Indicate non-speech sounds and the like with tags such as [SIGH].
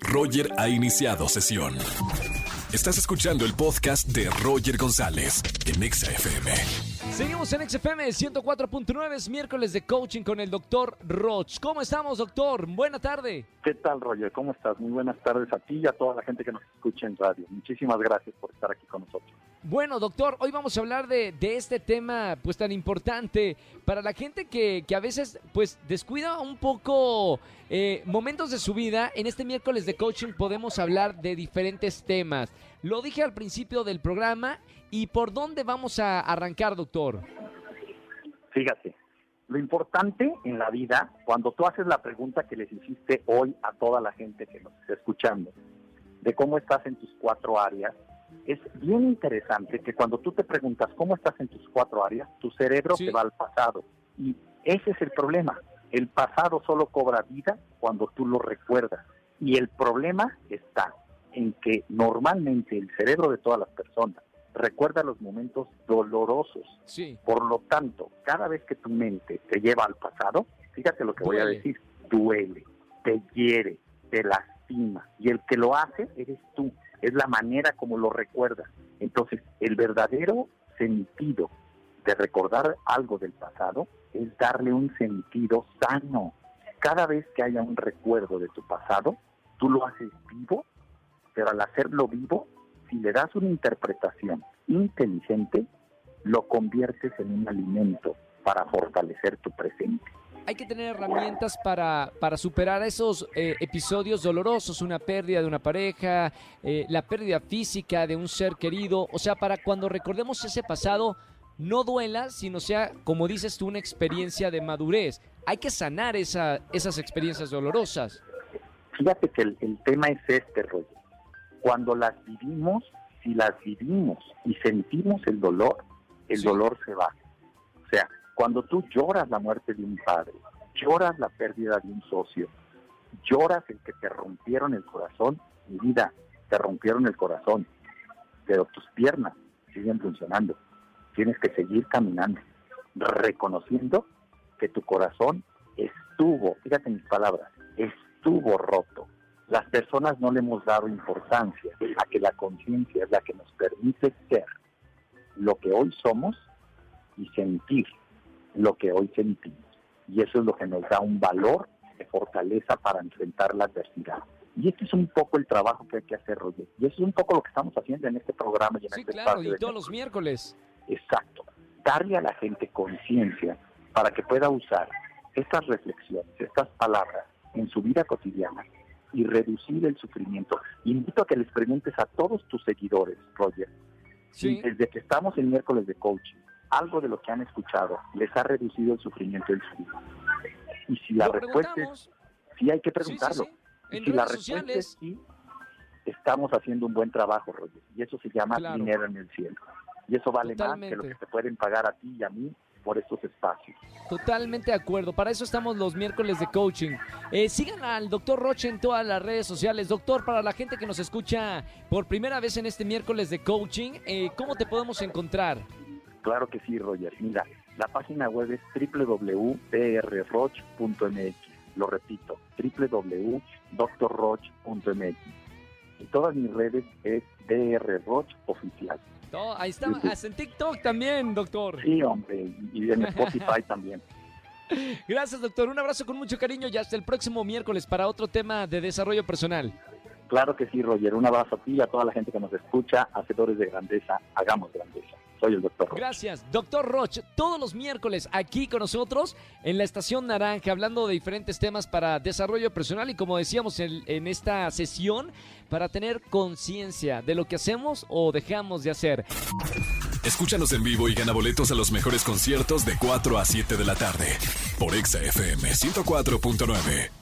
Roger ha iniciado sesión. Estás escuchando el podcast de Roger González en Exa FM. Seguimos en XFM 104.9, es miércoles de coaching con el doctor Roch. ¿Cómo estamos, doctor? Buena tarde. ¿Qué tal, Roger? ¿Cómo estás? Muy buenas tardes a ti y a toda la gente que nos escucha en radio. Muchísimas gracias por estar aquí con nosotros. Bueno, doctor, hoy vamos a hablar de, este tema pues tan importante para la gente que, que a veces pues descuida un poco eh, momentos de su vida. En este miércoles de coaching podemos hablar de diferentes temas. Lo dije al principio del programa y por dónde vamos a arrancar, doctor. Fíjate, lo importante en la vida, cuando tú haces la pregunta que les hiciste hoy a toda la gente que nos está escuchando, de cómo estás en tus cuatro áreas, es bien interesante que cuando tú te preguntas cómo estás en tus cuatro áreas, tu cerebro Sí. se va al pasado. Y ese es el problema. El pasado solo cobra vida cuando tú lo recuerdas. Y el problema está en que normalmente el cerebro de todas las personas recuerda los momentos dolorosos. Sí, Por lo tanto, cada vez que tu mente te lleva al pasado, fíjate lo que voy a decir, duele, te hiere, te lastima. Y el que lo hace eres tú, es la manera como lo recuerdas. Entonces, el verdadero sentido de recordar algo del pasado es darle un sentido sano. Cada vez que haya un recuerdo de tu pasado, tú lo haces vivo, pero al hacerlo vivo, si le das una interpretación inteligente, lo conviertes en un alimento para fortalecer tu presente. Hay que tener herramientas para, para superar esos eh, episodios dolorosos, una pérdida de una pareja, eh, la pérdida física de un ser querido, o sea, para cuando recordemos ese pasado, no duela, sino sea, como dices tú, una experiencia de madurez. Hay que sanar esa, esas experiencias dolorosas. Fíjate que el, el tema es este, Roger. Cuando las vivimos, si las vivimos y sentimos el dolor, el Sí. dolor se va. O sea, cuando tú lloras la muerte de un padre, lloras la pérdida de un socio, lloras el que te rompieron el corazón, mi vida, te rompieron el corazón, pero tus piernas siguen funcionando. Tienes que seguir caminando, reconociendo que tu corazón estuvo, fíjate mis palabras, estuvo roto. Las personas no le hemos dado importancia a que la conciencia es la que nos permite ser lo que hoy somos y sentir lo que hoy sentimos. Y eso es lo que nos da un valor de fortaleza para enfrentar la adversidad. Y este es un poco el trabajo que hay que hacer, Roger. Y eso es un poco lo que estamos haciendo en este programa y en Sí, este claro, espacio y todos los miércoles. Exacto. Darle a la gente conciencia para que pueda usar estas reflexiones, estas palabras en su vida cotidiana y reducir el sufrimiento. Invito a que les preguntes a todos tus seguidores, Roger, Sí, desde que estamos en miércoles de coaching, algo de lo que han escuchado les ha reducido el sufrimiento en su vida. Y si la lo respuesta es sí, hay que Sí, sí, preguntarlo. sí. Y si la respuesta sociales. es sí, estamos haciendo un buen trabajo, Roger. Y eso se llama Claro. dinero en el cielo. Y eso vale más que lo que te pueden pagar a ti y a mí por estos espacios. Totalmente de acuerdo. Para eso estamos los miércoles de coaching. Eh, sigan al doctor Roche en todas las redes sociales. Doctor, para la gente que nos escucha por primera vez en este miércoles de coaching, eh, ¿cómo te podemos encontrar? Claro que sí, Roger. Mira, la página web es www.drroch.mx. Lo repito, www.drroch.mx. Y todas mis redes es drroch oficial. No, ahí está, en TikTok también, doctor. Sí, hombre, y en Spotify [LAUGHS] también. Gracias, doctor. Un abrazo con mucho cariño y hasta el próximo miércoles para otro tema de desarrollo personal. Claro que sí, Roger. Un abrazo a ti y a toda la gente que nos escucha. Hacedores de grandeza, hagamos grandeza. Soy el doctor Roch. Gracias, doctor Roch. Todos los miércoles aquí con nosotros en la Estación Naranja, hablando de diferentes temas para desarrollo personal y como decíamos en, en esta sesión, para tener conciencia de lo que hacemos o dejamos de hacer. Escúchanos en vivo y gana boletos a los mejores conciertos de 4 a 7 de la tarde por Exa FM 104.9.